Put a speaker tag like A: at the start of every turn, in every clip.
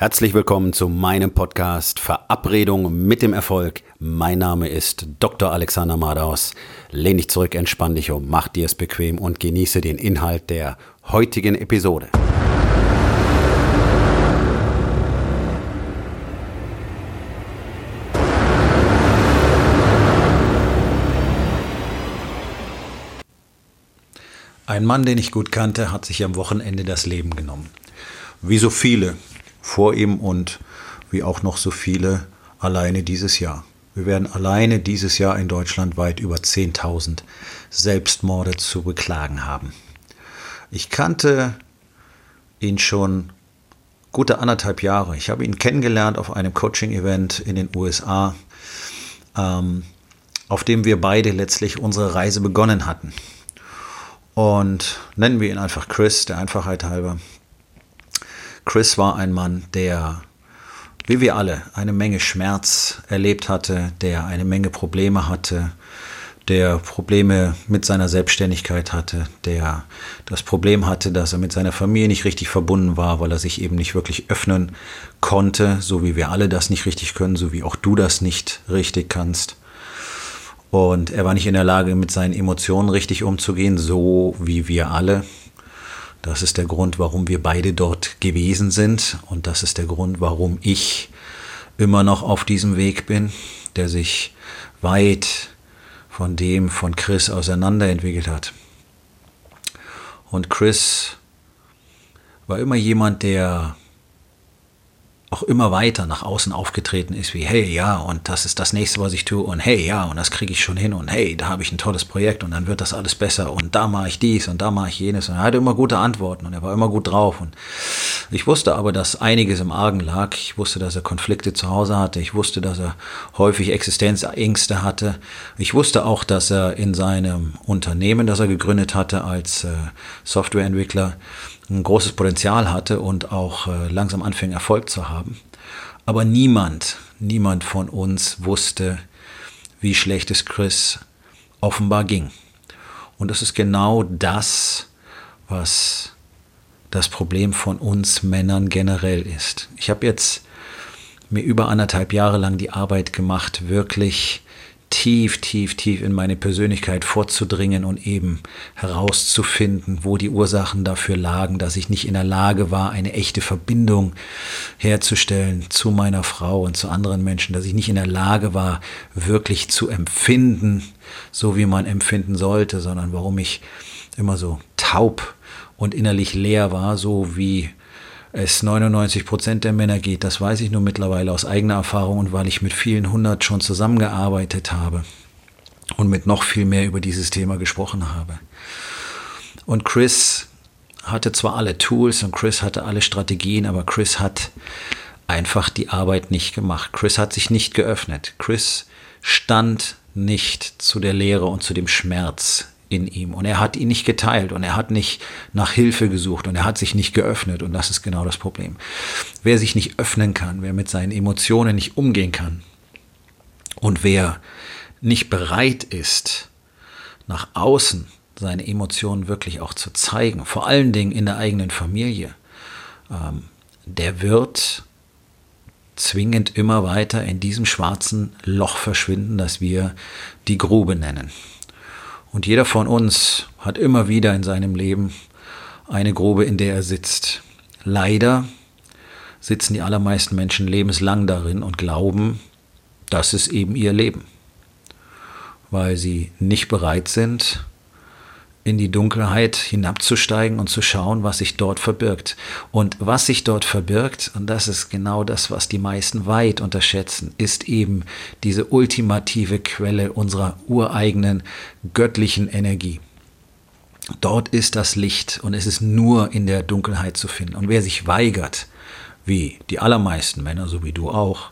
A: Herzlich willkommen zu meinem Podcast Verabredung mit dem Erfolg. Mein Name ist Dr. Alexander Madaus. Lehn dich zurück, entspann dich um, mach dir es bequem und genieße den Inhalt der heutigen Episode. Ein Mann, den ich gut kannte, hat sich am Wochenende das Leben genommen. Wie so viele vor ihm und wie auch noch so viele alleine dieses Jahr. Wir werden alleine dieses Jahr in Deutschland weit über 10.000 Selbstmorde zu beklagen haben. Ich kannte ihn schon gute anderthalb Jahre. Ich habe ihn kennengelernt auf einem Coaching-Event in den USA, ähm, auf dem wir beide letztlich unsere Reise begonnen hatten. Und nennen wir ihn einfach Chris, der Einfachheit halber. Chris war ein Mann, der, wie wir alle, eine Menge Schmerz erlebt hatte, der eine Menge Probleme hatte, der Probleme mit seiner Selbstständigkeit hatte, der das Problem hatte, dass er mit seiner Familie nicht richtig verbunden war, weil er sich eben nicht wirklich öffnen konnte, so wie wir alle das nicht richtig können, so wie auch du das nicht richtig kannst. Und er war nicht in der Lage, mit seinen Emotionen richtig umzugehen, so wie wir alle. Das ist der Grund, warum wir beide dort gewesen sind und das ist der Grund, warum ich immer noch auf diesem Weg bin, der sich weit von dem von Chris auseinanderentwickelt hat. Und Chris war immer jemand, der auch immer weiter nach außen aufgetreten ist, wie hey, ja, und das ist das nächste, was ich tue, und hey, ja, und das kriege ich schon hin, und hey, da habe ich ein tolles Projekt, und dann wird das alles besser, und da mache ich dies, und da mache ich jenes, und er hatte immer gute Antworten, und er war immer gut drauf, und ich wusste aber, dass einiges im Argen lag, ich wusste, dass er Konflikte zu Hause hatte, ich wusste, dass er häufig Existenzängste hatte, ich wusste auch, dass er in seinem Unternehmen, das er gegründet hatte als äh, Softwareentwickler, ein großes Potenzial hatte und auch äh, langsam anfing Erfolg zu haben. Aber niemand, niemand von uns wusste, wie schlecht es Chris offenbar ging. Und das ist genau das, was das Problem von uns Männern generell ist. Ich habe jetzt mir über anderthalb Jahre lang die Arbeit gemacht, wirklich tief, tief, tief in meine Persönlichkeit vorzudringen und eben herauszufinden, wo die Ursachen dafür lagen, dass ich nicht in der Lage war, eine echte Verbindung herzustellen zu meiner Frau und zu anderen Menschen, dass ich nicht in der Lage war, wirklich zu empfinden, so wie man empfinden sollte, sondern warum ich immer so taub und innerlich leer war, so wie es 99 Prozent der Männer geht. Das weiß ich nur mittlerweile aus eigener Erfahrung und weil ich mit vielen hundert schon zusammengearbeitet habe und mit noch viel mehr über dieses Thema gesprochen habe. Und Chris hatte zwar alle Tools und Chris hatte alle Strategien, aber Chris hat einfach die Arbeit nicht gemacht. Chris hat sich nicht geöffnet. Chris stand nicht zu der Lehre und zu dem Schmerz in ihm und er hat ihn nicht geteilt und er hat nicht nach Hilfe gesucht und er hat sich nicht geöffnet und das ist genau das Problem. Wer sich nicht öffnen kann, wer mit seinen Emotionen nicht umgehen kann und wer nicht bereit ist, nach außen seine Emotionen wirklich auch zu zeigen, vor allen Dingen in der eigenen Familie, ähm, der wird zwingend immer weiter in diesem schwarzen Loch verschwinden, das wir die Grube nennen. Und jeder von uns hat immer wieder in seinem Leben eine Grube, in der er sitzt. Leider sitzen die allermeisten Menschen lebenslang darin und glauben, das ist eben ihr Leben, weil sie nicht bereit sind, in die Dunkelheit hinabzusteigen und zu schauen, was sich dort verbirgt. Und was sich dort verbirgt, und das ist genau das, was die meisten weit unterschätzen, ist eben diese ultimative Quelle unserer ureigenen göttlichen Energie. Dort ist das Licht und es ist nur in der Dunkelheit zu finden. Und wer sich weigert, wie die allermeisten Männer, so wie du auch,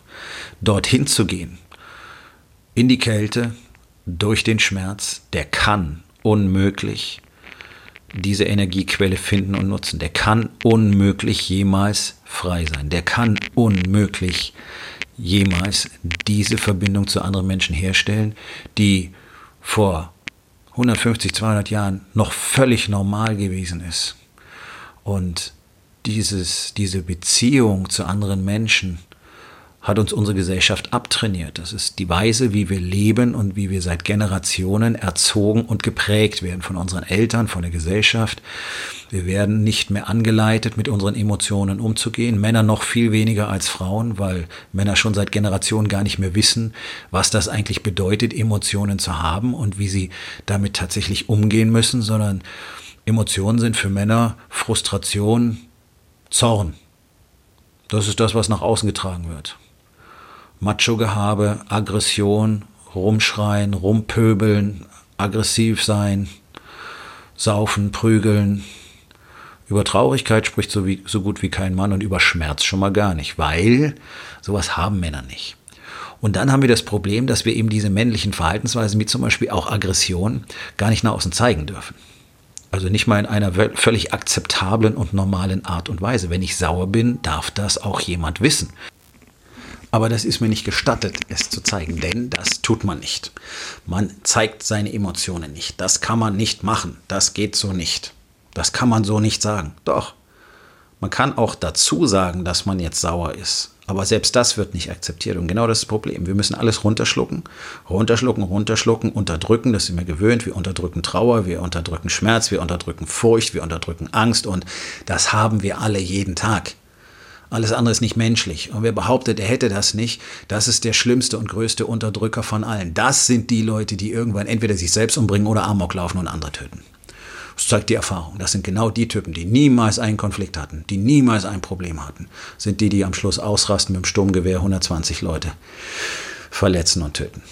A: dorthin zu gehen, in die Kälte, durch den Schmerz, der kann unmöglich diese Energiequelle finden und nutzen. Der kann unmöglich jemals frei sein. Der kann unmöglich jemals diese Verbindung zu anderen Menschen herstellen, die vor 150, 200 Jahren noch völlig normal gewesen ist. Und dieses, diese Beziehung zu anderen Menschen hat uns unsere Gesellschaft abtrainiert. Das ist die Weise, wie wir leben und wie wir seit Generationen erzogen und geprägt werden von unseren Eltern, von der Gesellschaft. Wir werden nicht mehr angeleitet, mit unseren Emotionen umzugehen. Männer noch viel weniger als Frauen, weil Männer schon seit Generationen gar nicht mehr wissen, was das eigentlich bedeutet, Emotionen zu haben und wie sie damit tatsächlich umgehen müssen, sondern Emotionen sind für Männer Frustration, Zorn. Das ist das, was nach außen getragen wird. Macho-Gehabe, Aggression, rumschreien, rumpöbeln, aggressiv sein, saufen, prügeln. Über Traurigkeit spricht so, wie, so gut wie kein Mann und über Schmerz schon mal gar nicht, weil sowas haben Männer nicht. Und dann haben wir das Problem, dass wir eben diese männlichen Verhaltensweisen, wie zum Beispiel auch Aggression, gar nicht nach außen zeigen dürfen. Also nicht mal in einer völlig akzeptablen und normalen Art und Weise. Wenn ich sauer bin, darf das auch jemand wissen. Aber das ist mir nicht gestattet, es zu zeigen, denn das tut man nicht. Man zeigt seine Emotionen nicht. Das kann man nicht machen. Das geht so nicht. Das kann man so nicht sagen. Doch. Man kann auch dazu sagen, dass man jetzt sauer ist. Aber selbst das wird nicht akzeptiert. Und genau das ist das Problem. Wir müssen alles runterschlucken, runterschlucken, runterschlucken, unterdrücken. Das sind wir gewöhnt. Wir unterdrücken Trauer, wir unterdrücken Schmerz, wir unterdrücken Furcht, wir unterdrücken Angst. Und das haben wir alle jeden Tag. Alles andere ist nicht menschlich. Und wer behauptet, er hätte das nicht, das ist der schlimmste und größte Unterdrücker von allen. Das sind die Leute, die irgendwann entweder sich selbst umbringen oder Amok laufen und andere töten. Das zeigt die Erfahrung. Das sind genau die Typen, die niemals einen Konflikt hatten, die niemals ein Problem hatten. Sind die, die am Schluss ausrasten mit dem Sturmgewehr 120 Leute verletzen und töten.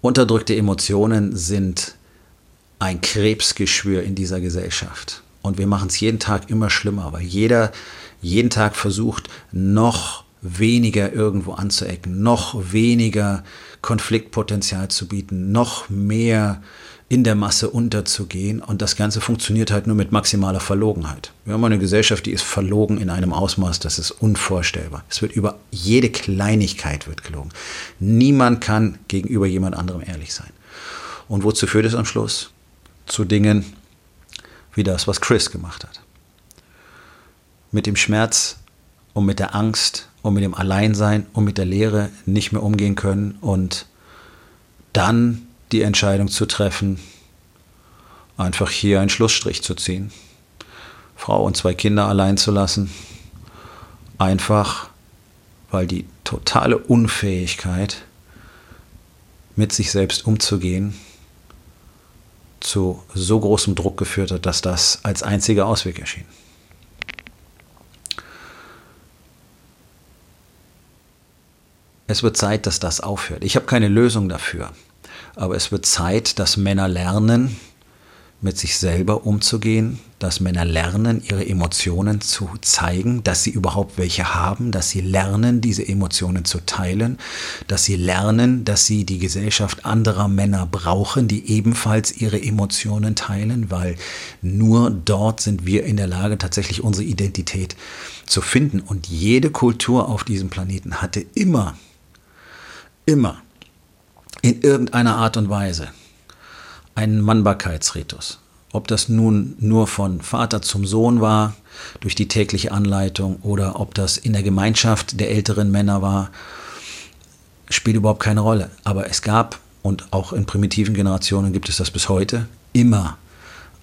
A: Unterdrückte Emotionen sind ein Krebsgeschwür in dieser Gesellschaft. Und wir machen es jeden Tag immer schlimmer, weil jeder jeden Tag versucht, noch weniger irgendwo anzuecken, noch weniger Konfliktpotenzial zu bieten, noch mehr in der Masse unterzugehen. Und das Ganze funktioniert halt nur mit maximaler Verlogenheit. Wir haben eine Gesellschaft, die ist verlogen in einem Ausmaß, das ist unvorstellbar. Es wird über jede Kleinigkeit wird gelogen. Niemand kann gegenüber jemand anderem ehrlich sein. Und wozu führt es am Schluss? Zu Dingen, wie das, was Chris gemacht hat. Mit dem Schmerz und mit der Angst und mit dem Alleinsein und mit der Leere nicht mehr umgehen können und dann die Entscheidung zu treffen, einfach hier einen Schlussstrich zu ziehen, Frau und zwei Kinder allein zu lassen, einfach weil die totale Unfähigkeit, mit sich selbst umzugehen, zu so großem Druck geführt hat, dass das als einziger Ausweg erschien. Es wird Zeit, dass das aufhört. Ich habe keine Lösung dafür, aber es wird Zeit, dass Männer lernen, mit sich selber umzugehen, dass Männer lernen, ihre Emotionen zu zeigen, dass sie überhaupt welche haben, dass sie lernen, diese Emotionen zu teilen, dass sie lernen, dass sie die Gesellschaft anderer Männer brauchen, die ebenfalls ihre Emotionen teilen, weil nur dort sind wir in der Lage, tatsächlich unsere Identität zu finden. Und jede Kultur auf diesem Planeten hatte immer, immer in irgendeiner Art und Weise einen Mannbarkeitsritus. Ob das nun nur von Vater zum Sohn war, durch die tägliche Anleitung, oder ob das in der Gemeinschaft der älteren Männer war, spielt überhaupt keine Rolle. Aber es gab, und auch in primitiven Generationen gibt es das bis heute, immer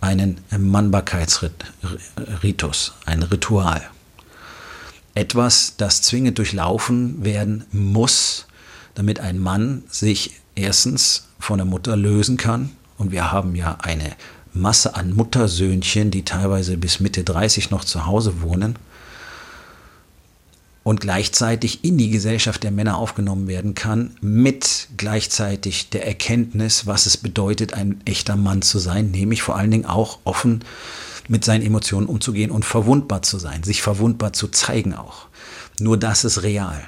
A: einen Mannbarkeitsritus, ein Ritual. Etwas, das zwingend durchlaufen werden muss, damit ein Mann sich erstens von der Mutter lösen kann und wir haben ja eine Masse an Muttersöhnchen, die teilweise bis Mitte 30 noch zu Hause wohnen und gleichzeitig in die Gesellschaft der Männer aufgenommen werden kann, mit gleichzeitig der Erkenntnis, was es bedeutet, ein echter Mann zu sein, nämlich vor allen Dingen auch offen mit seinen Emotionen umzugehen und verwundbar zu sein, sich verwundbar zu zeigen auch. Nur das ist real.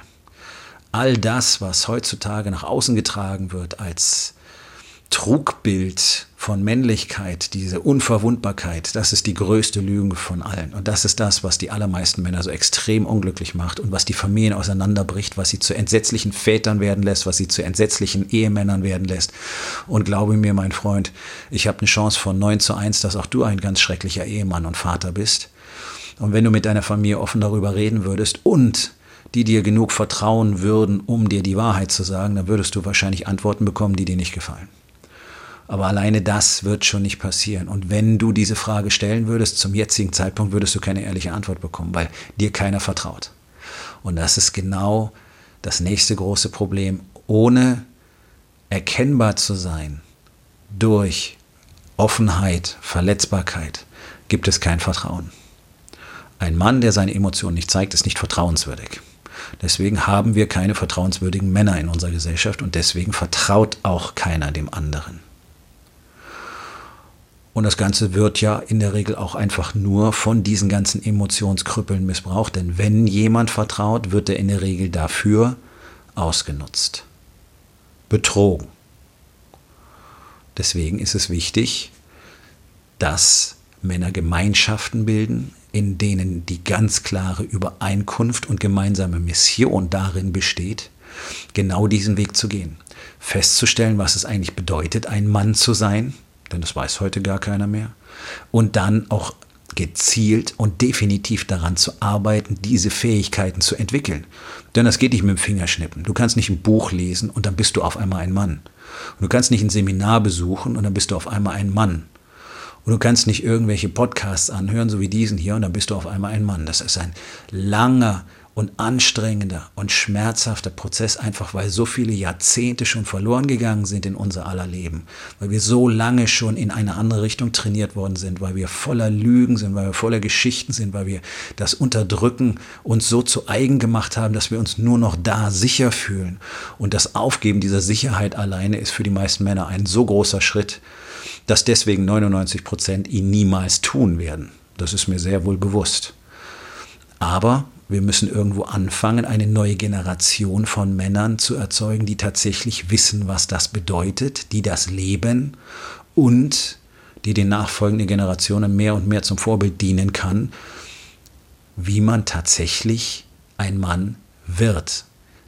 A: All das, was heutzutage nach außen getragen wird als Trugbild von Männlichkeit, diese Unverwundbarkeit, das ist die größte Lüge von allen. Und das ist das, was die allermeisten Männer so extrem unglücklich macht und was die Familien auseinanderbricht, was sie zu entsetzlichen Vätern werden lässt, was sie zu entsetzlichen Ehemännern werden lässt. Und glaube mir, mein Freund, ich habe eine Chance von 9 zu 1, dass auch du ein ganz schrecklicher Ehemann und Vater bist. Und wenn du mit deiner Familie offen darüber reden würdest und die dir genug vertrauen würden, um dir die Wahrheit zu sagen, dann würdest du wahrscheinlich Antworten bekommen, die dir nicht gefallen. Aber alleine das wird schon nicht passieren. Und wenn du diese Frage stellen würdest, zum jetzigen Zeitpunkt würdest du keine ehrliche Antwort bekommen, weil dir keiner vertraut. Und das ist genau das nächste große Problem. Ohne erkennbar zu sein durch Offenheit, Verletzbarkeit, gibt es kein Vertrauen. Ein Mann, der seine Emotionen nicht zeigt, ist nicht vertrauenswürdig. Deswegen haben wir keine vertrauenswürdigen Männer in unserer Gesellschaft und deswegen vertraut auch keiner dem anderen. Und das Ganze wird ja in der Regel auch einfach nur von diesen ganzen Emotionskrüppeln missbraucht. Denn wenn jemand vertraut, wird er in der Regel dafür ausgenutzt. Betrogen. Deswegen ist es wichtig, dass Männer Gemeinschaften bilden, in denen die ganz klare Übereinkunft und gemeinsame Mission darin besteht, genau diesen Weg zu gehen. Festzustellen, was es eigentlich bedeutet, ein Mann zu sein, denn das weiß heute gar keiner mehr. Und dann auch gezielt und definitiv daran zu arbeiten, diese Fähigkeiten zu entwickeln. Denn das geht nicht mit dem Fingerschnippen. Du kannst nicht ein Buch lesen und dann bist du auf einmal ein Mann. Und du kannst nicht ein Seminar besuchen und dann bist du auf einmal ein Mann. Und du kannst nicht irgendwelche Podcasts anhören, so wie diesen hier, und dann bist du auf einmal ein Mann. Das ist ein langer und anstrengender und schmerzhafter Prozess, einfach weil so viele Jahrzehnte schon verloren gegangen sind in unser aller Leben, weil wir so lange schon in eine andere Richtung trainiert worden sind, weil wir voller Lügen sind, weil wir voller Geschichten sind, weil wir das Unterdrücken uns so zu eigen gemacht haben, dass wir uns nur noch da sicher fühlen. Und das Aufgeben dieser Sicherheit alleine ist für die meisten Männer ein so großer Schritt, dass deswegen 99 Prozent ihn niemals tun werden. Das ist mir sehr wohl bewusst. Aber wir müssen irgendwo anfangen, eine neue Generation von Männern zu erzeugen, die tatsächlich wissen, was das bedeutet, die das leben und die den nachfolgenden Generationen mehr und mehr zum Vorbild dienen kann, wie man tatsächlich ein Mann wird.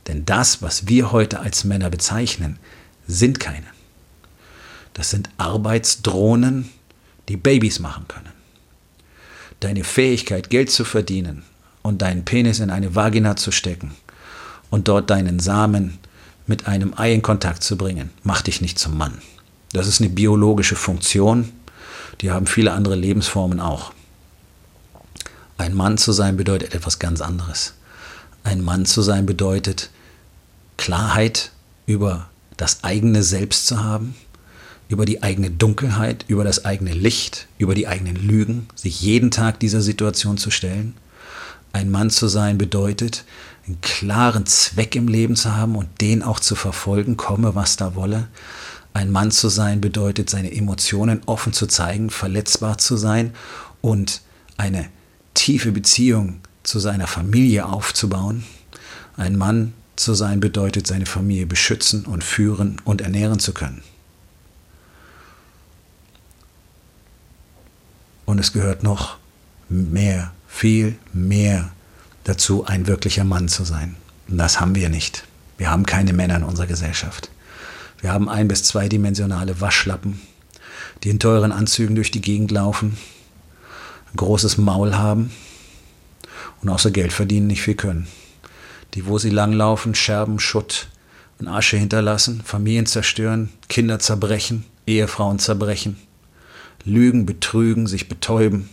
A: Denn das, was wir heute als Männer bezeichnen, sind keine. Das sind Arbeitsdrohnen, die Babys machen können. Deine Fähigkeit, Geld zu verdienen, und deinen Penis in eine Vagina zu stecken und dort deinen Samen mit einem Ei in Kontakt zu bringen, macht dich nicht zum Mann. Das ist eine biologische Funktion, die haben viele andere Lebensformen auch. Ein Mann zu sein bedeutet etwas ganz anderes. Ein Mann zu sein bedeutet Klarheit über das eigene Selbst zu haben, über die eigene Dunkelheit, über das eigene Licht, über die eigenen Lügen, sich jeden Tag dieser Situation zu stellen ein Mann zu sein bedeutet, einen klaren Zweck im Leben zu haben und den auch zu verfolgen, komme was da wolle. Ein Mann zu sein bedeutet, seine Emotionen offen zu zeigen, verletzbar zu sein und eine tiefe Beziehung zu seiner Familie aufzubauen. Ein Mann zu sein bedeutet, seine Familie beschützen und führen und ernähren zu können. Und es gehört noch mehr viel mehr dazu, ein wirklicher Mann zu sein. Und das haben wir nicht. Wir haben keine Männer in unserer Gesellschaft. Wir haben ein- bis zweidimensionale Waschlappen, die in teuren Anzügen durch die Gegend laufen, ein großes Maul haben und außer Geld verdienen nicht viel können. Die, wo sie langlaufen, Scherben, Schutt und Asche hinterlassen, Familien zerstören, Kinder zerbrechen, Ehefrauen zerbrechen, lügen, betrügen, sich betäuben,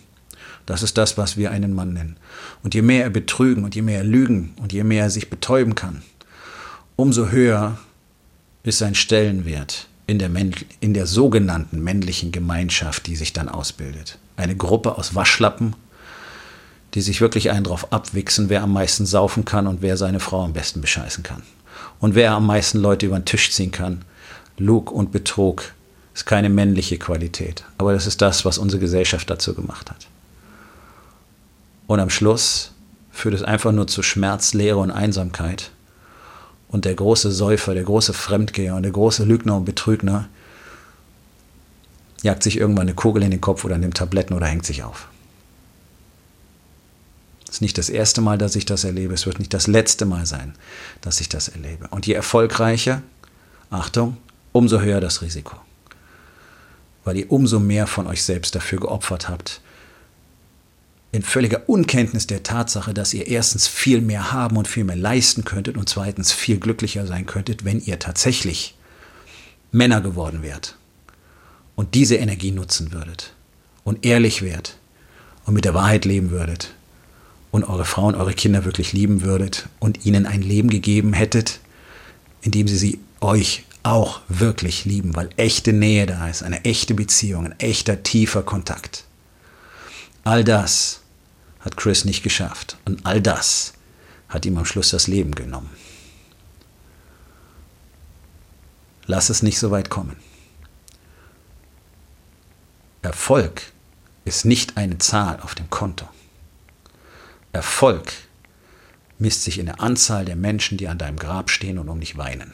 A: das ist das, was wir einen Mann nennen. Und je mehr er betrügen und je mehr er lügen und je mehr er sich betäuben kann, umso höher ist sein Stellenwert in der, in der sogenannten männlichen Gemeinschaft, die sich dann ausbildet. Eine Gruppe aus Waschlappen, die sich wirklich einen drauf abwichsen, wer am meisten saufen kann und wer seine Frau am besten bescheißen kann. Und wer am meisten Leute über den Tisch ziehen kann. Lug und Betrug ist keine männliche Qualität. Aber das ist das, was unsere Gesellschaft dazu gemacht hat. Und am Schluss führt es einfach nur zu Schmerz, Leere und Einsamkeit. Und der große Säufer, der große Fremdgeher und der große Lügner und Betrügner jagt sich irgendwann eine Kugel in den Kopf oder nimmt Tabletten oder hängt sich auf. Es ist nicht das erste Mal, dass ich das erlebe. Es wird nicht das letzte Mal sein, dass ich das erlebe. Und je erfolgreicher, Achtung, umso höher das Risiko. Weil ihr umso mehr von euch selbst dafür geopfert habt, in völliger Unkenntnis der Tatsache, dass ihr erstens viel mehr haben und viel mehr leisten könntet und zweitens viel glücklicher sein könntet, wenn ihr tatsächlich Männer geworden wärt und diese Energie nutzen würdet und ehrlich wärt und mit der Wahrheit leben würdet und eure Frauen, eure Kinder wirklich lieben würdet und ihnen ein Leben gegeben hättet, in dem sie sie euch auch wirklich lieben, weil echte Nähe da ist, eine echte Beziehung, ein echter tiefer Kontakt. All das hat Chris nicht geschafft und all das hat ihm am Schluss das Leben genommen. Lass es nicht so weit kommen. Erfolg ist nicht eine Zahl auf dem Konto. Erfolg misst sich in der Anzahl der Menschen, die an deinem Grab stehen und um dich weinen.